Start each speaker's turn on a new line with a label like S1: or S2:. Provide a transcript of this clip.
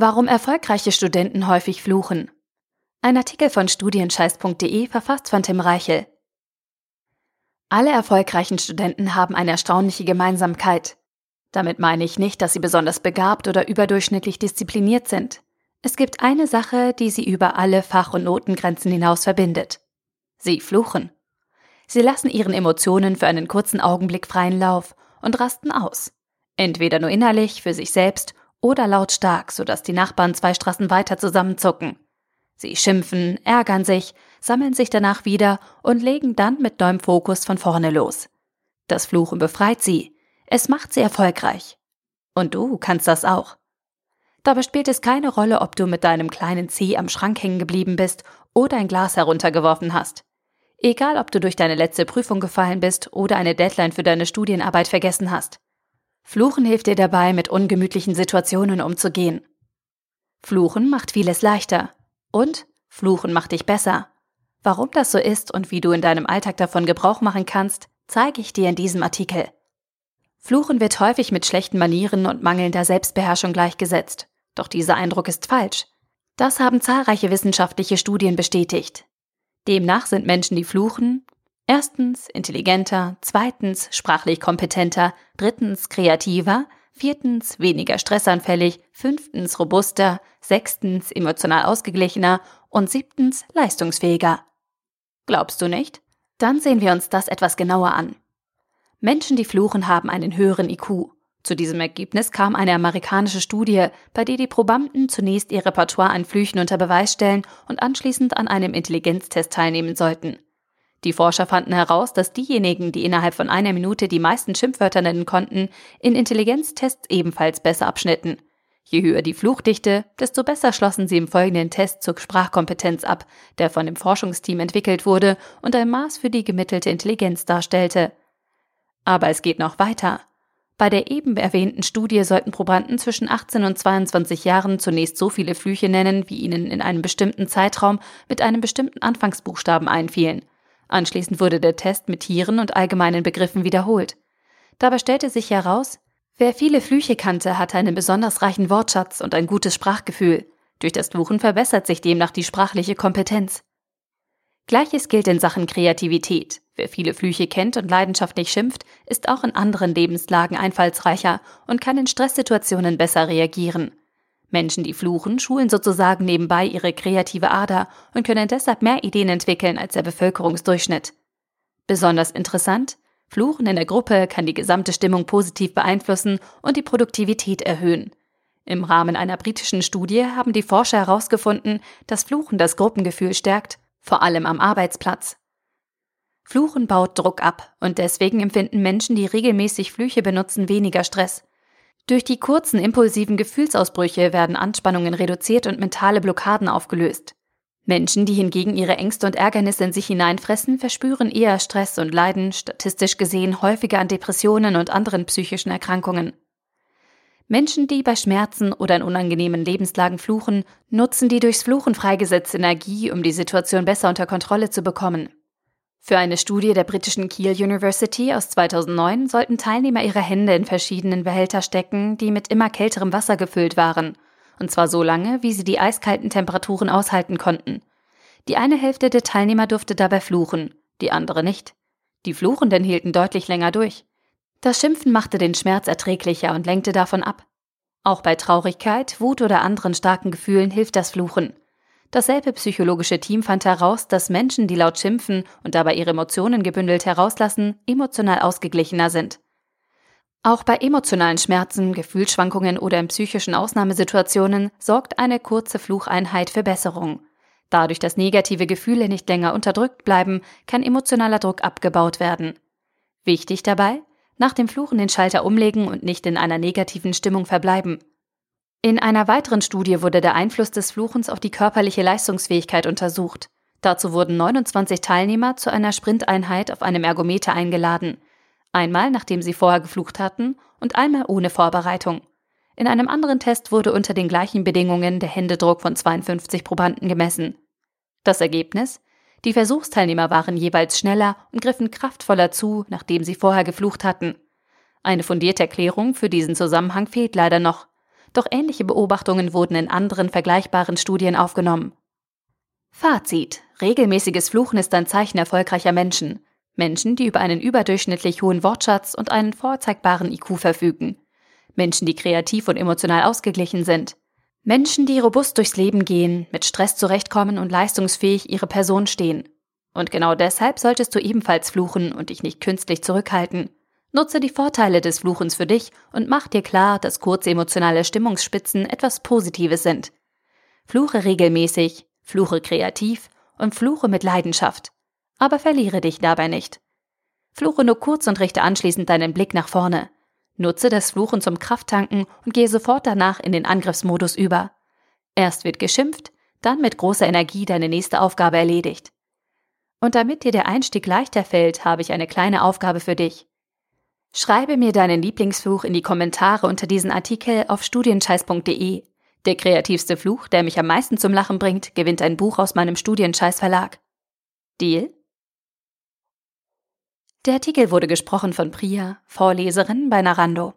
S1: Warum erfolgreiche Studenten häufig fluchen. Ein Artikel von studienscheiß.de verfasst von Tim Reichel. Alle erfolgreichen Studenten haben eine erstaunliche Gemeinsamkeit. Damit meine ich nicht, dass sie besonders begabt oder überdurchschnittlich diszipliniert sind. Es gibt eine Sache, die sie über alle Fach- und Notengrenzen hinaus verbindet. Sie fluchen. Sie lassen ihren Emotionen für einen kurzen Augenblick freien Lauf und rasten aus. Entweder nur innerlich für sich selbst oder lautstark, sodass die Nachbarn zwei Straßen weiter zusammenzucken. Sie schimpfen, ärgern sich, sammeln sich danach wieder und legen dann mit neuem Fokus von vorne los. Das Fluchen befreit sie. Es macht sie erfolgreich. Und du kannst das auch. Dabei spielt es keine Rolle, ob du mit deinem kleinen Zeh am Schrank hängen geblieben bist oder ein Glas heruntergeworfen hast. Egal, ob du durch deine letzte Prüfung gefallen bist oder eine Deadline für deine Studienarbeit vergessen hast. Fluchen hilft dir dabei, mit ungemütlichen Situationen umzugehen. Fluchen macht vieles leichter. Und Fluchen macht dich besser. Warum das so ist und wie du in deinem Alltag davon Gebrauch machen kannst, zeige ich dir in diesem Artikel. Fluchen wird häufig mit schlechten Manieren und mangelnder Selbstbeherrschung gleichgesetzt. Doch dieser Eindruck ist falsch. Das haben zahlreiche wissenschaftliche Studien bestätigt. Demnach sind Menschen, die fluchen, Erstens intelligenter, zweitens sprachlich kompetenter, drittens kreativer, viertens weniger stressanfällig, fünftens robuster, sechstens emotional ausgeglichener und siebtens leistungsfähiger. Glaubst du nicht? Dann sehen wir uns das etwas genauer an. Menschen, die fluchen, haben einen höheren IQ. Zu diesem Ergebnis kam eine amerikanische Studie, bei der die Probanden zunächst ihr Repertoire an Flüchen unter Beweis stellen und anschließend an einem Intelligenztest teilnehmen sollten. Die Forscher fanden heraus, dass diejenigen, die innerhalb von einer Minute die meisten Schimpfwörter nennen konnten, in Intelligenztests ebenfalls besser abschnitten. Je höher die Fluchdichte, desto besser schlossen sie im folgenden Test zur Sprachkompetenz ab, der von dem Forschungsteam entwickelt wurde und ein Maß für die gemittelte Intelligenz darstellte. Aber es geht noch weiter. Bei der eben erwähnten Studie sollten Probanden zwischen 18 und 22 Jahren zunächst so viele Flüche nennen, wie ihnen in einem bestimmten Zeitraum mit einem bestimmten Anfangsbuchstaben einfielen. Anschließend wurde der Test mit Tieren und allgemeinen Begriffen wiederholt. Dabei stellte sich heraus, wer viele Flüche kannte, hatte einen besonders reichen Wortschatz und ein gutes Sprachgefühl. Durch das Fluchen verbessert sich demnach die sprachliche Kompetenz. Gleiches gilt in Sachen Kreativität. Wer viele Flüche kennt und leidenschaftlich schimpft, ist auch in anderen Lebenslagen einfallsreicher und kann in Stresssituationen besser reagieren. Menschen, die fluchen, schulen sozusagen nebenbei ihre kreative Ader und können deshalb mehr Ideen entwickeln als der Bevölkerungsdurchschnitt. Besonders interessant, Fluchen in der Gruppe kann die gesamte Stimmung positiv beeinflussen und die Produktivität erhöhen. Im Rahmen einer britischen Studie haben die Forscher herausgefunden, dass Fluchen das Gruppengefühl stärkt, vor allem am Arbeitsplatz. Fluchen baut Druck ab und deswegen empfinden Menschen, die regelmäßig Flüche benutzen, weniger Stress. Durch die kurzen impulsiven Gefühlsausbrüche werden Anspannungen reduziert und mentale Blockaden aufgelöst. Menschen, die hingegen ihre Ängste und Ärgernisse in sich hineinfressen, verspüren eher Stress und leiden statistisch gesehen häufiger an Depressionen und anderen psychischen Erkrankungen. Menschen, die bei Schmerzen oder in unangenehmen Lebenslagen fluchen, nutzen die durchs Fluchen freigesetzte Energie, um die Situation besser unter Kontrolle zu bekommen. Für eine Studie der britischen Kiel University aus 2009 sollten Teilnehmer ihre Hände in verschiedenen Behälter stecken, die mit immer kälterem Wasser gefüllt waren, und zwar so lange, wie sie die eiskalten Temperaturen aushalten konnten. Die eine Hälfte der Teilnehmer durfte dabei fluchen, die andere nicht. Die Fluchenden hielten deutlich länger durch. Das Schimpfen machte den Schmerz erträglicher und lenkte davon ab. Auch bei Traurigkeit, Wut oder anderen starken Gefühlen hilft das Fluchen. Dasselbe psychologische Team fand heraus, dass Menschen, die laut schimpfen und dabei ihre Emotionen gebündelt herauslassen, emotional ausgeglichener sind. Auch bei emotionalen Schmerzen, Gefühlsschwankungen oder in psychischen Ausnahmesituationen sorgt eine kurze Flucheinheit für Besserung. Dadurch, dass negative Gefühle nicht länger unterdrückt bleiben, kann emotionaler Druck abgebaut werden. Wichtig dabei, nach dem Fluchen den Schalter umlegen und nicht in einer negativen Stimmung verbleiben. In einer weiteren Studie wurde der Einfluss des Fluchens auf die körperliche Leistungsfähigkeit untersucht. Dazu wurden 29 Teilnehmer zu einer Sprinteinheit auf einem Ergometer eingeladen. Einmal nachdem sie vorher geflucht hatten und einmal ohne Vorbereitung. In einem anderen Test wurde unter den gleichen Bedingungen der Händedruck von 52 Probanden gemessen. Das Ergebnis? Die Versuchsteilnehmer waren jeweils schneller und griffen kraftvoller zu, nachdem sie vorher geflucht hatten. Eine fundierte Erklärung für diesen Zusammenhang fehlt leider noch. Doch ähnliche Beobachtungen wurden in anderen vergleichbaren Studien aufgenommen. Fazit. Regelmäßiges Fluchen ist ein Zeichen erfolgreicher Menschen. Menschen, die über einen überdurchschnittlich hohen Wortschatz und einen vorzeigbaren IQ verfügen. Menschen, die kreativ und emotional ausgeglichen sind. Menschen, die robust durchs Leben gehen, mit Stress zurechtkommen und leistungsfähig ihre Person stehen. Und genau deshalb solltest du ebenfalls fluchen und dich nicht künstlich zurückhalten. Nutze die Vorteile des Fluchens für dich und mach dir klar, dass kurze emotionale Stimmungsspitzen etwas Positives sind. Fluche regelmäßig, fluche kreativ und fluche mit Leidenschaft. Aber verliere dich dabei nicht. Fluche nur kurz und richte anschließend deinen Blick nach vorne. Nutze das Fluchen zum Krafttanken und gehe sofort danach in den Angriffsmodus über. Erst wird geschimpft, dann mit großer Energie deine nächste Aufgabe erledigt. Und damit dir der Einstieg leichter fällt, habe ich eine kleine Aufgabe für dich. Schreibe mir deinen Lieblingsfluch in die Kommentare unter diesen Artikel auf studienscheiß.de. Der kreativste Fluch, der mich am meisten zum Lachen bringt, gewinnt ein Buch aus meinem Studienscheiß Verlag. Deal? Der Artikel wurde gesprochen von Priya, Vorleserin bei Narando.